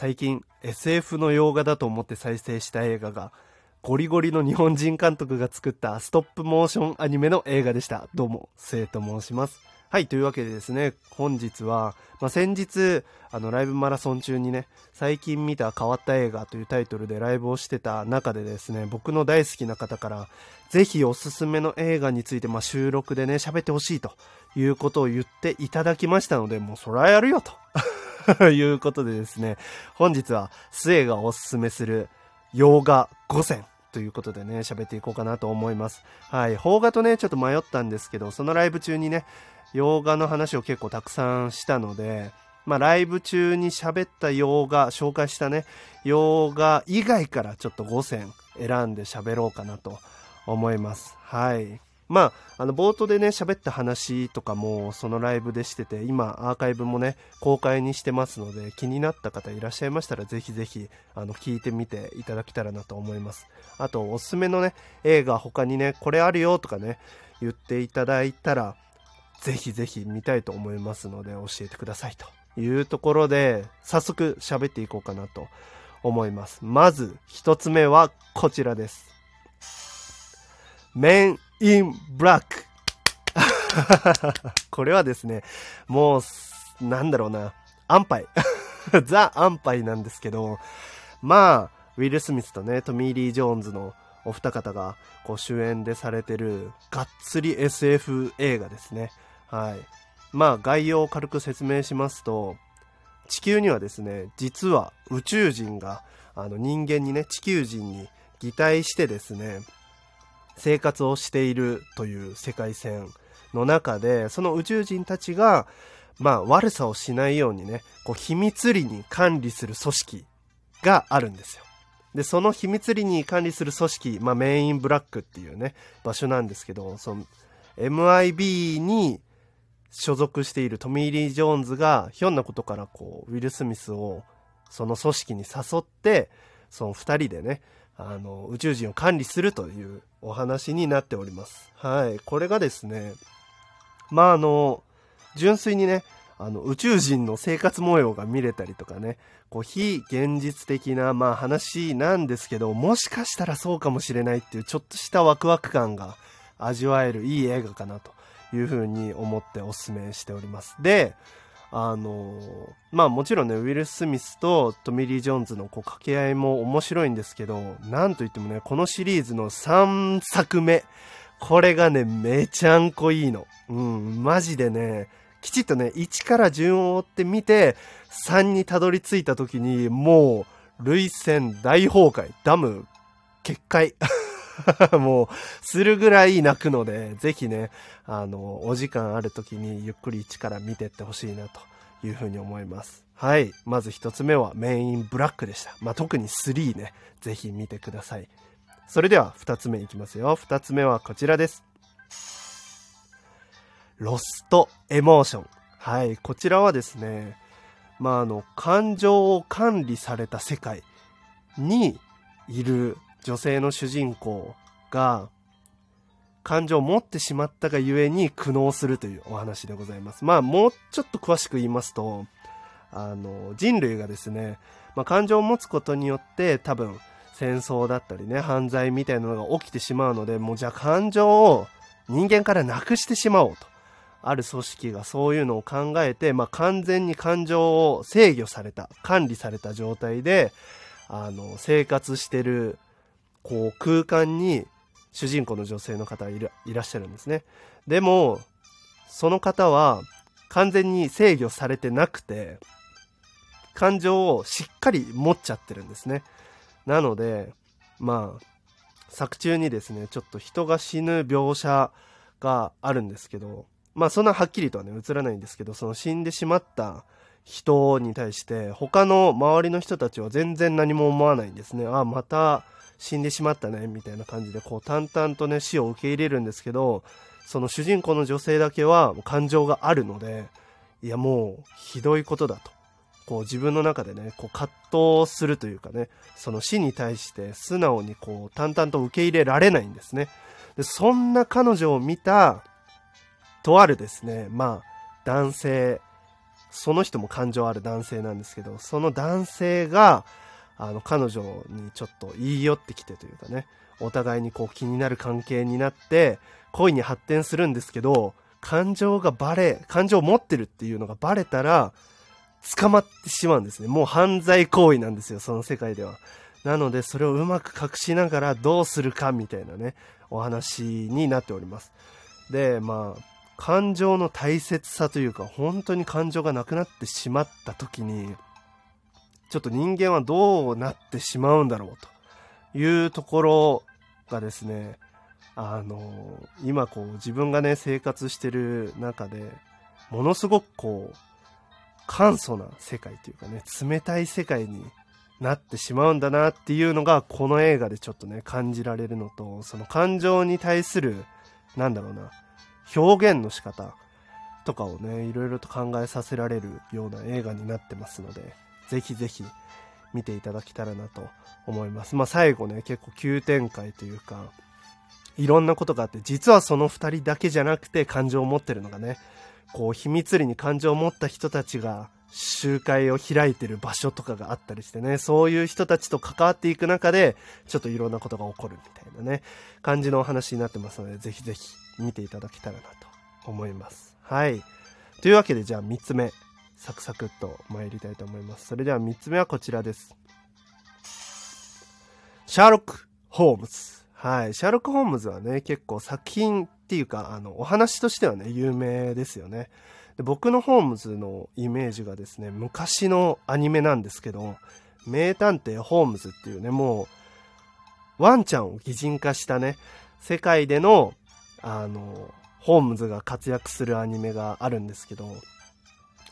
最近 SF の洋画だと思って再生した映画がゴリゴリの日本人監督が作ったストップモーションアニメの映画でした。どうも、せいと申します。はい、というわけでですね、本日は、まあ、先日、あの、ライブマラソン中にね、最近見た変わった映画というタイトルでライブをしてた中でですね、僕の大好きな方から、ぜひおすすめの映画について、まあ、収録でね、喋ってほしいということを言っていただきましたので、もうそらやるよとと いうことでですね、本日は、スエがおすすめする洋画5選ということでね、喋っていこうかなと思います。はい。邦画とね、ちょっと迷ったんですけど、そのライブ中にね、洋画の話を結構たくさんしたので、まあ、ライブ中に喋った洋画、紹介したね、洋画以外からちょっと5選選んで喋ろうかなと思います。はい。まあ、あの、冒頭でね、喋った話とかも、そのライブでしてて、今、アーカイブもね、公開にしてますので、気になった方いらっしゃいましたら、ぜひぜひ、あの、聞いてみていただけたらなと思います。あと、おすすめのね、映画、他にね、これあるよとかね、言っていただいたら、ぜひぜひ見たいと思いますので、教えてくださいというところで、早速喋っていこうかなと思います。まず、一つ目はこちらです。メン in black これはですね、もう、なんだろうな、安牌。ザ・安牌なんですけど、まあ、ウィル・スミスとね、トミー・リー・ジョーンズのお二方がこう主演でされてるがっつり SF 映画ですね。はい。まあ、概要を軽く説明しますと、地球にはですね、実は宇宙人が、あの人間にね、地球人に擬態してですね、生活をしているという世界線の中で、その宇宙人たちが、まあ悪さをしないようにね、こう秘密裏に管理する組織があるんですよ。で、その秘密裏に管理する組織、まあメインブラックっていうね、場所なんですけど、その MIB に所属しているトミー・リー・ジョーンズがひょんなことからこうウィル・スミスをその組織に誘ってその2人でねあの宇宙人を管理するというお話になっておりますはいこれがですねまああの純粋にねあの宇宙人の生活模様が見れたりとかねこう非現実的なまあ話なんですけどもしかしたらそうかもしれないっていうちょっとしたワクワク感が味わえるいい映画かなというふうに思ってお勧めしております。で、あのまあもちろんね、ウィル・スミスとトミリー・ジョーンズのこう掛け合いも面白いんですけど、なんといってもね、このシリーズの3作目、これがね、めちゃんこいいの。うん、マジでね、きちっとね、1から順を追ってみて、3にたどり着いた時に、もう、涙腺大崩壊、ダム決壊。もう、するぐらい泣くので、ぜひね、あの、お時間ある時にゆっくり一から見てってほしいなというふうに思います。はい。まず一つ目はメインブラックでした。まあ、特に3ね、ぜひ見てください。それでは二つ目いきますよ。二つ目はこちらです。ロストエモーション。はい。こちらはですね、まあ、あの、感情を管理された世界にいる女性の主人公が感情を持ってしまったがゆえに苦悩するというお話でございます。まあもうちょっと詳しく言いますと、あの人類がですね、まあ、感情を持つことによって多分戦争だったりね、犯罪みたいなのが起きてしまうので、もうじゃあ感情を人間からなくしてしまおうと。ある組織がそういうのを考えて、まあ、完全に感情を制御された、管理された状態で、あの、生活してるこう空間に主人公の女性の方がいらっしゃるんですね。でも、その方は完全に制御されてなくて、感情をしっかり持っちゃってるんですね。なので、まあ、作中にですね、ちょっと人が死ぬ描写があるんですけど、まあそんなはっきりとはね、映らないんですけど、その死んでしまった人に対して、他の周りの人たちは全然何も思わないんですね。あ、また死んでしまったねみたいな感じでこう淡々とね死を受け入れるんですけどその主人公の女性だけは感情があるのでいやもうひどいことだと。こう自分の中でねこう葛藤するというかねその死に対して素直にこう淡々と受け入れられないんですね。でそんな彼女を見たとあるですねまあ男性その人も感情ある男性なんですけど、その男性が、あの、彼女にちょっと言い寄ってきてというかね、お互いにこう気になる関係になって、恋に発展するんですけど、感情がバレ、感情を持ってるっていうのがバレたら、捕まってしまうんですね。もう犯罪行為なんですよ、その世界では。なので、それをうまく隠しながらどうするかみたいなね、お話になっております。で、まあ、感情の大切さというか、本当に感情がなくなってしまった時に、ちょっと人間はどうなってしまうんだろうというところがですね、あの、今こう自分がね、生活してる中で、ものすごくこう、簡素な世界というかね、冷たい世界になってしまうんだなっていうのが、この映画でちょっとね、感じられるのと、その感情に対する、なんだろうな、表現の仕方とかをね、いろいろと考えさせられるような映画になってますので、ぜひぜひ見ていただけたらなと思います。まあ最後ね、結構急展開というか、いろんなことがあって、実はその2人だけじゃなくて感情を持ってるのがね、こう秘密裏に感情を持った人たちが集会を開いてる場所とかがあったりしてね、そういう人たちと関わっていく中で、ちょっといろんなことが起こるみたいなね、感じのお話になってますので、ぜひぜひ見ていただけたらなと思います。はい。というわけで、じゃあ3つ目、サクサクっと参りたいと思います。それでは3つ目はこちらです。シャーロック・ホームズ。はい。シャーロック・ホームズはね、結構作品っていうか、あの、お話としてはね、有名ですよね。で僕のホームズのイメージがですね、昔のアニメなんですけど、名探偵ホームズっていうね、もう、ワンちゃんを擬人化したね、世界での、あの、ホームズが活躍するアニメがあるんですけど、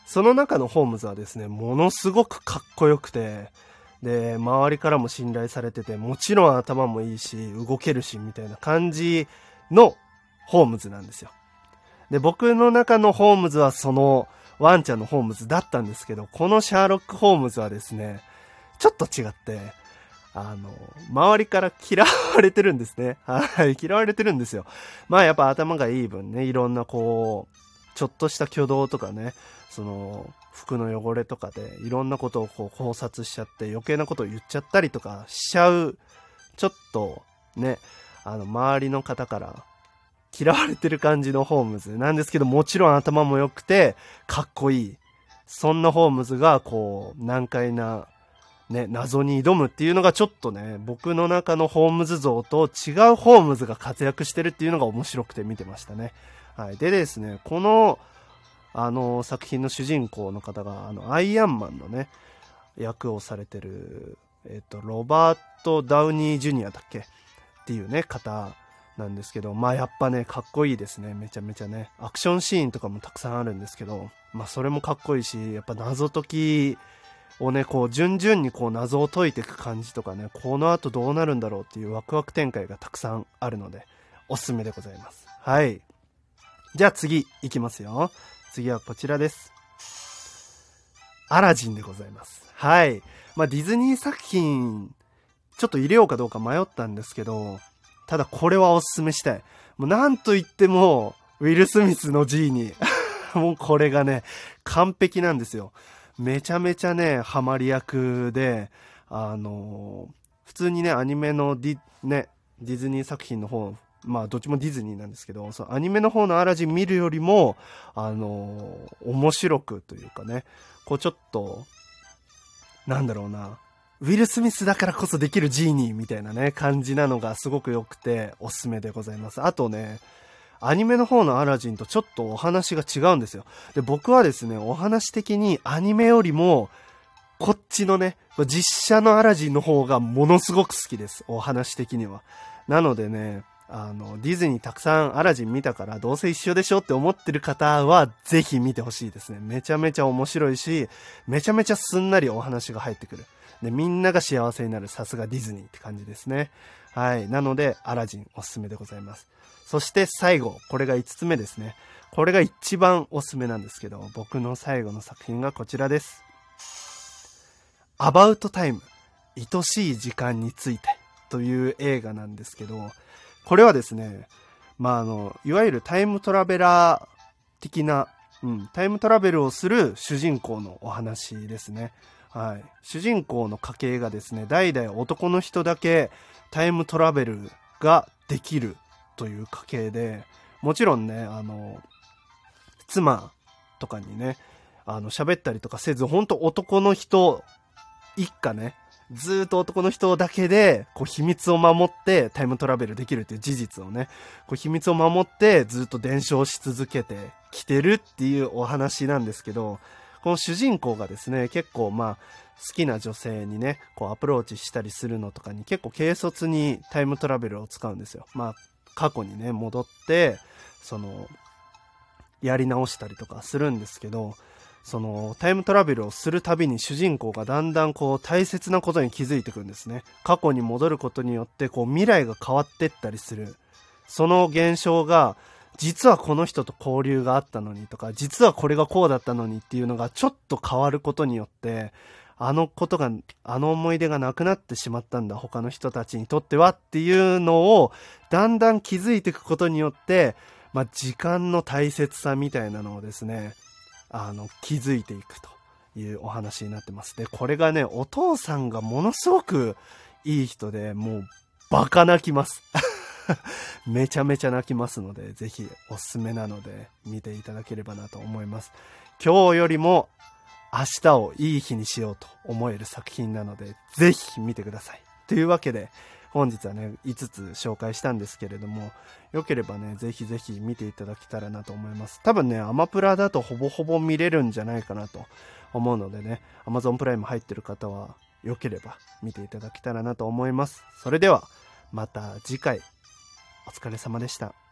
その中のホームズはですね、ものすごくかっこよくて、で、周りからも信頼されてて、もちろん頭もいいし、動けるし、みたいな感じのホームズなんですよ。で、僕の中のホームズはそのワンちゃんのホームズだったんですけど、このシャーロック・ホームズはですね、ちょっと違って、あの、周りから嫌われてるんですね。はい、嫌われてるんですよ。まあやっぱ頭がいい分ね、いろんなこう、ちょっとした挙動とかね、その、服の汚れとかで、いろんなことをこう考察しちゃって、余計なことを言っちゃったりとかしちゃう、ちょっとね、あの、周りの方から嫌われてる感じのホームズなんですけど、もちろん頭も良くて、かっこいい。そんなホームズが、こう、難解な、ね、謎に挑むっていうのがちょっとね、僕の中のホームズ像と違うホームズが活躍してるっていうのが面白くて見てましたね。はい。でですね、この、あの、作品の主人公の方が、あの、アイアンマンのね、役をされてる、えっ、と、ロバート・ダウニー・ジュニアだっけ？っていうね、方なんですけど、まあやっぱね、かっこいいですね。めちゃめちゃね。アクションシーンとかもたくさんあるんですけど、まあそれもかっこいいし、やっぱ謎解きをね、こう順々にこう謎を解いていく感じとかね、この後どうなるんだろうっていうワクワク展開がたくさんあるので、おすすめでございます。はい。じゃあ次、いきますよ。次はこちらです。アラジンでございます。はい。まあディズニー作品、ちょっと入れようかどうか迷ったんですけど、ただこれはおすすめしたい。もうなんと言っても、ウィル・スミスの G に もうこれがね、完璧なんですよ。めちゃめちゃね、ハマり役で、あのー、普通にね、アニメのディ、ね、ディズニー作品の方、まあ、どっちもディズニーなんですけど、そのアニメの方のアラジン見るよりも、あのー、面白くというかね、こうちょっと、なんだろうな、ウィル・スミスだからこそできるジーニーみたいなね、感じなのがすごく良くておすすめでございます。あとね、アニメの方のアラジンとちょっとお話が違うんですよ。で、僕はですね、お話的にアニメよりも、こっちのね、実写のアラジンの方がものすごく好きです。お話的には。なのでね、あの、ディズニーたくさんアラジン見たからどうせ一緒でしょって思ってる方はぜひ見てほしいですね。めちゃめちゃ面白いし、めちゃめちゃすんなりお話が入ってくる。で、みんなが幸せになるさすがディズニーって感じですね。はい。なので、アラジンおすすめでございます。そして最後、これが5つ目ですね。これが一番おすすめなんですけど、僕の最後の作品がこちらです。アバウトタイム、愛しい時間についてという映画なんですけど、これはですね、まあ、あの、いわゆるタイムトラベラー的なうん、タイムトラベルをする主人公のお話ですね。はい。主人公の家系がですね、代々男の人だけタイムトラベルができるという家系で、もちろんね、あの、妻とかにね、あの、喋ったりとかせず、本当男の人一家ね、ずっと男の人だけで、こう秘密を守ってタイムトラベルできるっていう事実をね、こう秘密を守ってずっと伝承し続けてきてるっていうお話なんですけど、この主人公がですね、結構まあ、好きな女性にね、こうアプローチしたりするのとかに結構軽率にタイムトラベルを使うんですよ。まあ、過去にね、戻って、その、やり直したりとかするんですけど、そのタイムトラベルをするたびに主人公がだんだんこう大切なことに気づいてくんですね。過去に戻ることによってこう未来が変わってったりする。その現象が実はこの人と交流があったのにとか、実はこれがこうだったのにっていうのがちょっと変わることによって、あのことが、あの思い出がなくなってしまったんだ、他の人たちにとってはっていうのを、だんだん気づいていくことによって、まあ、時間の大切さみたいなのをですね、あの、気づいていくというお話になってます。で、これがね、お父さんがものすごくいい人で、もう、バカ泣きます。めちゃめちゃ泣きますので、ぜひおすすめなので見ていただければなと思います。今日よりも明日をいい日にしようと思える作品なので、ぜひ見てください。というわけで、本日はね、5つ紹介したんですけれども、よければね、ぜひぜひ見ていただけたらなと思います。多分ね、アマプラだとほぼほぼ見れるんじゃないかなと思うのでね、Amazon プライム入ってる方は、よければ見ていただけたらなと思います。それでは、また次回、お疲れ様でした。